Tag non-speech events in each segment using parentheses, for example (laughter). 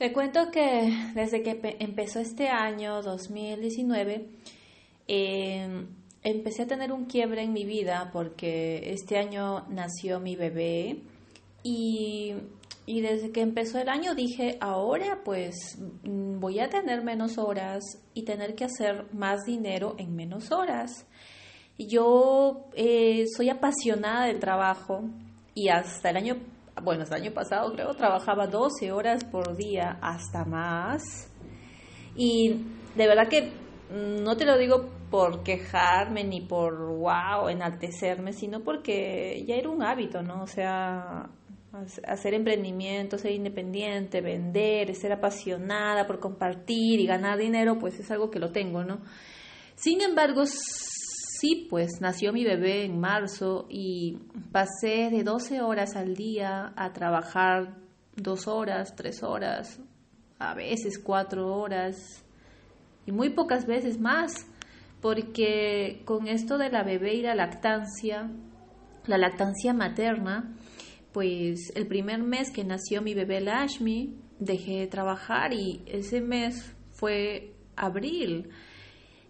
Te cuento que desde que empezó este año 2019, em, empecé a tener un quiebre en mi vida porque este año nació mi bebé y, y desde que empezó el año dije, ahora pues voy a tener menos horas y tener que hacer más dinero en menos horas. Yo eh, soy apasionada del trabajo y hasta el año bueno, el año pasado creo, trabajaba 12 horas por día, hasta más. Y de verdad que mm, no te lo digo por quejarme ni por wow, enaltecerme, sino porque ya era un hábito, ¿no? O sea, hacer emprendimiento, ser independiente, vender, ser apasionada por compartir y ganar dinero, pues es algo que lo tengo, ¿no? Sin embargo, Sí, pues nació mi bebé en marzo y pasé de 12 horas al día a trabajar dos horas, tres horas, a veces cuatro horas y muy pocas veces más, porque con esto de la bebé y la lactancia, la lactancia materna, pues el primer mes que nació mi bebé Lashmi, dejé de trabajar y ese mes fue abril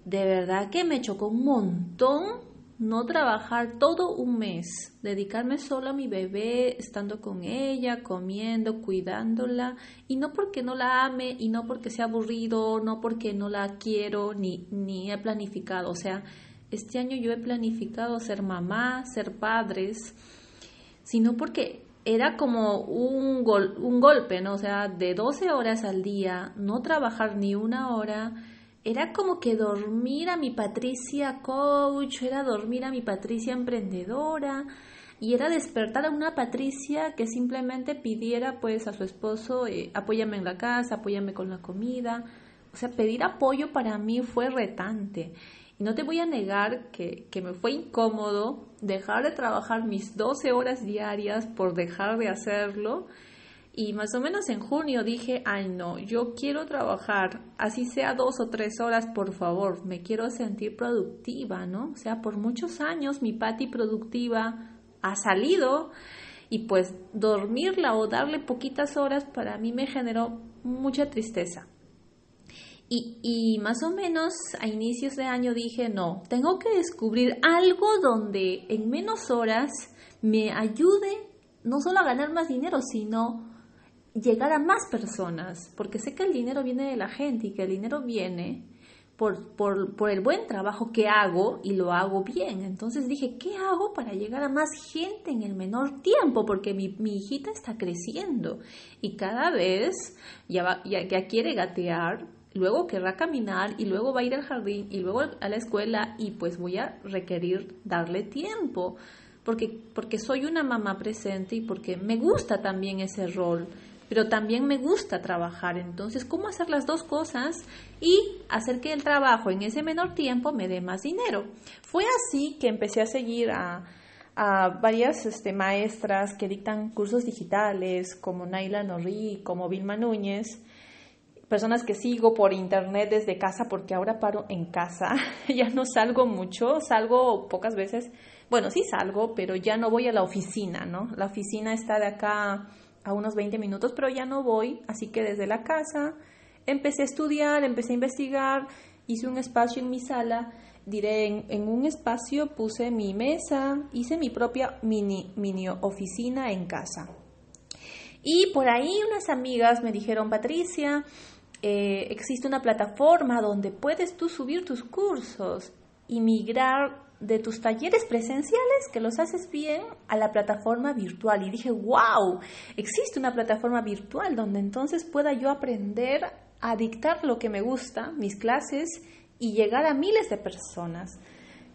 de verdad que me chocó un montón no trabajar todo un mes, dedicarme solo a mi bebé, estando con ella, comiendo, cuidándola, y no porque no la ame, y no porque sea aburrido, no porque no la quiero, ni, ni he planificado. O sea, este año yo he planificado ser mamá, ser padres, sino porque era como un, un golpe, ¿no? O sea, de 12 horas al día, no trabajar ni una hora, era como que dormir a mi Patricia coach, era dormir a mi Patricia emprendedora y era despertar a una Patricia que simplemente pidiera pues a su esposo eh, apóyame en la casa, apóyame con la comida. O sea, pedir apoyo para mí fue retante. Y no te voy a negar que, que me fue incómodo dejar de trabajar mis 12 horas diarias por dejar de hacerlo y más o menos en junio dije, ay no, yo quiero trabajar, así sea dos o tres horas, por favor, me quiero sentir productiva, ¿no? O sea, por muchos años mi pati productiva ha salido y pues dormirla o darle poquitas horas para mí me generó mucha tristeza. Y, y, más o menos a inicios de año dije, no, tengo que descubrir algo donde en menos horas me ayude no solo a ganar más dinero, sino llegar a más personas, porque sé que el dinero viene de la gente y que el dinero viene por, por, por, el buen trabajo que hago y lo hago bien. Entonces dije, ¿qué hago para llegar a más gente en el menor tiempo? Porque mi, mi hijita está creciendo y cada vez ya, ya, ya quiere gatear, luego querrá caminar y luego va a ir al jardín y luego a la escuela y pues voy a requerir darle tiempo. Porque, porque soy una mamá presente y porque me gusta también ese rol pero también me gusta trabajar. Entonces, ¿cómo hacer las dos cosas y hacer que el trabajo en ese menor tiempo me dé más dinero? Fue así que empecé a seguir a, varias este, maestras que dictan cursos digitales, como Naila Norri, como Vilma Núñez, personas que sigo por internet desde casa, porque ahora paro en casa, (laughs) ya no salgo mucho, salgo pocas veces, bueno, sí salgo, pero ya no voy a la oficina, ¿no? La oficina está de acá a unos 20 minutos, pero ya no voy, así que desde la casa empecé a estudiar, empecé a investigar, hice un espacio en mi sala, diré, en, un espacio puse mi mesa, hice mi propia mini, oficina en casa. Y por ahí unas amigas me dijeron, Patricia, eh, existe una plataforma donde puedes tú subir tus cursos y migrar de tus talleres presenciales que los haces bien a la plataforma virtual. Y dije, wow, existe una plataforma virtual donde entonces pueda yo aprender a dictar lo que me gusta, mis clases, y llegar a miles de personas.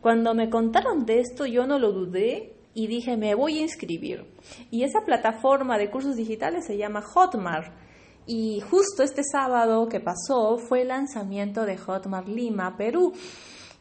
Cuando me contaron de esto, yo no lo dudé y dije, me voy a inscribir. Y esa plataforma de cursos digitales se llama Hotmart. Y justo este sábado que pasó fue el lanzamiento de Hotmart Lima, Perú.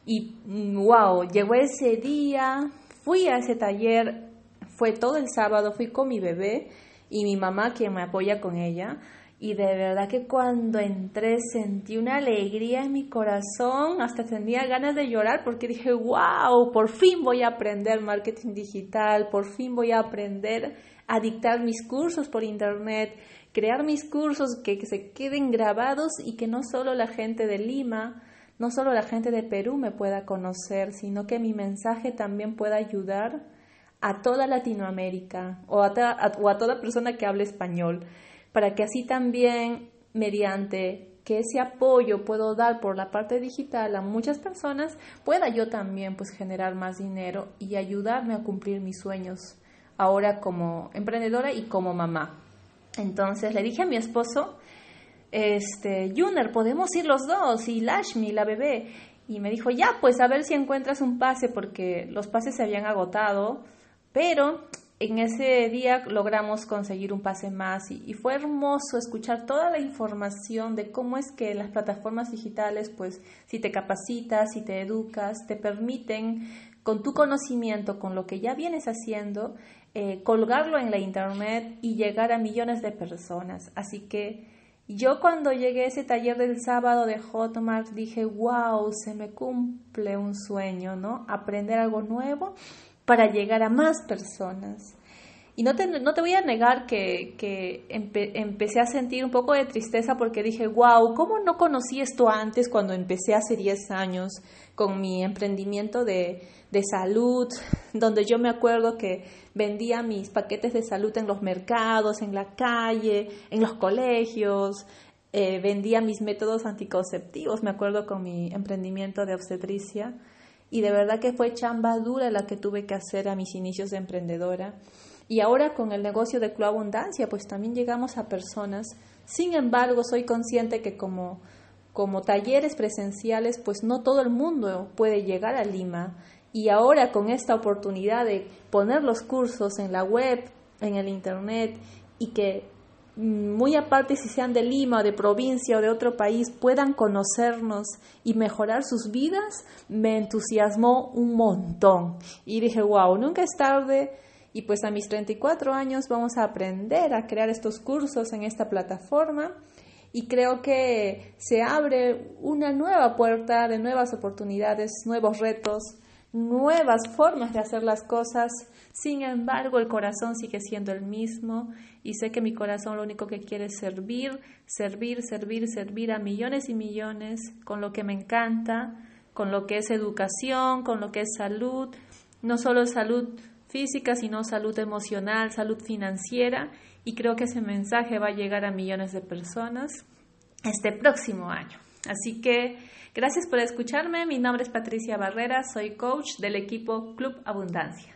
Y wow, llegó ese día, fui a ese taller, fue todo el sábado, fui con mi bebé y mi mamá quien me apoya con ella. Y de verdad que cuando entré sentí una alegría en mi corazón, hasta tenía ganas de llorar porque dije, wow, por fin voy a aprender marketing digital, por fin voy a aprender a dictar mis cursos por internet, crear mis cursos que, que se queden grabados y que no solo la gente de Lima, no solo la gente de Perú me pueda conocer, sino que mi mensaje también pueda ayudar a toda Latinoamérica o a, o a toda persona que hable español, para que así también mediante que ese apoyo puedo dar por la parte digital a muchas personas, pueda yo también pues generar más dinero y ayudarme a cumplir mis sueños ahora como emprendedora y como mamá. Entonces le dije a mi esposo, este, Juner, podemos ir los dos y Lashmi, la bebé. Y me dijo, ya, pues a ver si encuentras un pase porque los pases se habían agotado, pero en ese día logramos conseguir un pase más y, fue hermoso escuchar toda la información de cómo es que las plataformas digitales, pues si te capacitas, si te educas, te permiten con tu conocimiento, con lo que ya vienes haciendo, eh, colgarlo en la internet y llegar a millones de personas. Así que yo cuando llegué a ese taller del sábado de Hotmart dije, wow, se me cumple un sueño, ¿no? Aprender algo nuevo para llegar a más personas. Y no te, no te voy a negar que, que empecé a sentir un poco de tristeza porque dije, wow, ¿cómo no conocí esto antes cuando empecé hace 10 años con mi emprendimiento de, de salud, (laughs) donde yo me acuerdo que vendía mis paquetes de salud en los mercados, en la calle, en los colegios, eh, vendía mis métodos anticonceptivos, me acuerdo con mi emprendimiento de obstetricia, y de verdad que fue chamba dura la que tuve que hacer a mis inicios de emprendedora. Y ahora con el negocio de Club Abundancia, pues también llegamos a personas. Sin embargo, soy consciente que como, como talleres presenciales, pues no todo el mundo puede llegar a Lima. Y ahora con esta oportunidad de poner los cursos en la web, en el internet, y que mm, muy aparte si sean de Lima o de provincia o de otro país puedan conocernos y mejorar sus vidas, me entusiasmó un montón. Y dije, wow, nunca es tarde y pues a mis 34 años vamos a aprender a crear estos cursos en esta plataforma. Y creo que se abre una nueva puerta de nuevas oportunidades, nuevos retos, nuevas formas de hacer las cosas. Sin embargo, el corazón sigue siendo el mismo. Y sé que mi corazón lo único que quiere es servir, servir, servir, servir a millones y millones con lo que me encanta, con lo que es educación, con lo que es salud, no solo salud física, sino salud emocional, salud financiera y creo que ese mensaje va a llegar a millones de personas este próximo año. Así que gracias por escucharme. Mi nombre es Patricia Barrera, soy coach del equipo Club Abundancia.